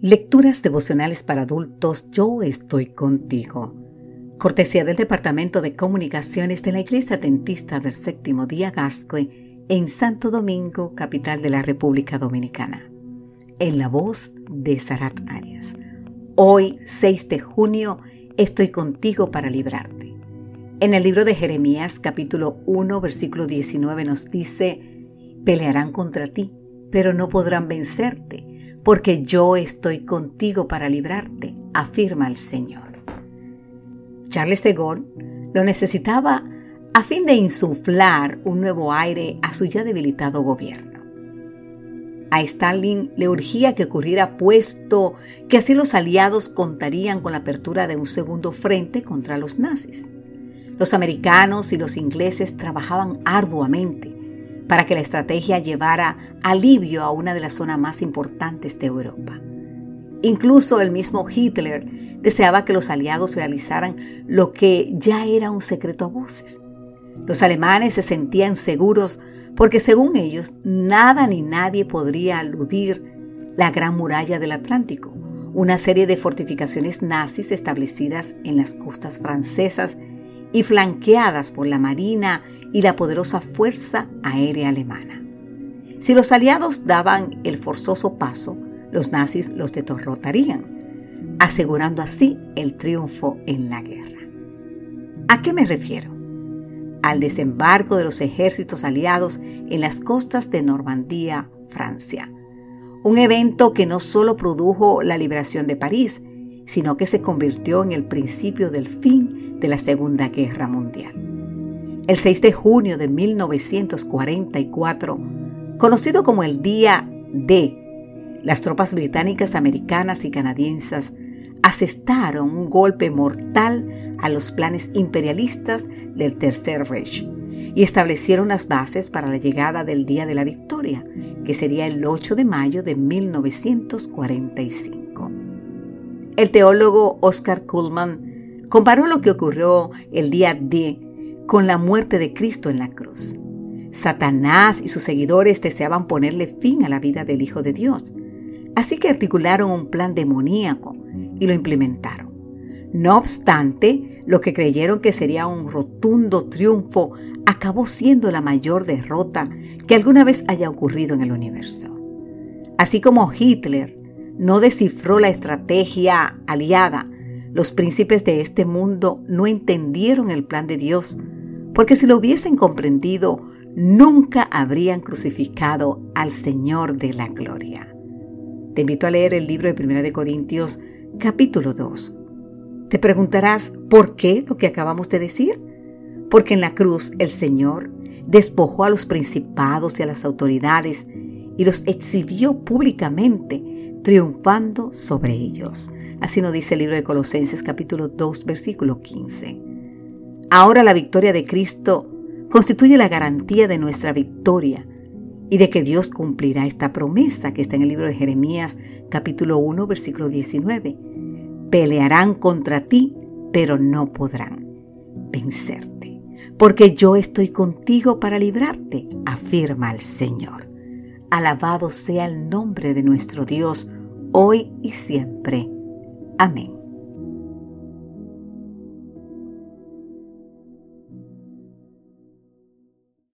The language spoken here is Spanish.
Lecturas devocionales para adultos Yo estoy contigo. Cortesía del Departamento de Comunicaciones de la Iglesia Dentista del Séptimo Día Gascue en Santo Domingo, capital de la República Dominicana. En la voz de Sarat Arias. Hoy, 6 de junio, estoy contigo para librarte. En el libro de Jeremías capítulo 1 versículo 19 nos dice, pelearán contra ti, pero no podrán vencerte porque yo estoy contigo para librarte, afirma el Señor. Charles de Gaulle lo necesitaba a fin de insuflar un nuevo aire a su ya debilitado gobierno. A Stalin le urgía que ocurriera puesto que así los aliados contarían con la apertura de un segundo frente contra los nazis. Los americanos y los ingleses trabajaban arduamente para que la estrategia llevara alivio a una de las zonas más importantes de Europa. Incluso el mismo Hitler deseaba que los aliados realizaran lo que ya era un secreto a voces. Los alemanes se sentían seguros porque según ellos nada ni nadie podría aludir la Gran Muralla del Atlántico, una serie de fortificaciones nazis establecidas en las costas francesas y flanqueadas por la Marina y la poderosa Fuerza Aérea Alemana. Si los aliados daban el forzoso paso, los nazis los derrotarían, asegurando así el triunfo en la guerra. ¿A qué me refiero? Al desembarco de los ejércitos aliados en las costas de Normandía, Francia. Un evento que no solo produjo la liberación de París, sino que se convirtió en el principio del fin de la Segunda Guerra Mundial. El 6 de junio de 1944, conocido como el Día D, las tropas británicas, americanas y canadienses asestaron un golpe mortal a los planes imperialistas del Tercer Reich y establecieron las bases para la llegada del Día de la Victoria, que sería el 8 de mayo de 1945. El teólogo Oscar Kuhlman comparó lo que ocurrió el día D con la muerte de Cristo en la cruz. Satanás y sus seguidores deseaban ponerle fin a la vida del Hijo de Dios, así que articularon un plan demoníaco y lo implementaron. No obstante, lo que creyeron que sería un rotundo triunfo acabó siendo la mayor derrota que alguna vez haya ocurrido en el universo. Así como Hitler no descifró la estrategia aliada, los príncipes de este mundo no entendieron el plan de Dios, porque si lo hubiesen comprendido, nunca habrían crucificado al Señor de la Gloria. Te invito a leer el libro de 1 de Corintios capítulo 2. Te preguntarás, ¿por qué lo que acabamos de decir? Porque en la cruz el Señor despojó a los principados y a las autoridades y los exhibió públicamente triunfando sobre ellos. Así nos dice el libro de Colosenses capítulo 2 versículo 15. Ahora la victoria de Cristo constituye la garantía de nuestra victoria y de que Dios cumplirá esta promesa que está en el libro de Jeremías capítulo 1 versículo 19. Pelearán contra ti, pero no podrán vencerte, porque yo estoy contigo para librarte, afirma el Señor. Alabado sea el nombre de nuestro Dios, hoy y siempre. Amén.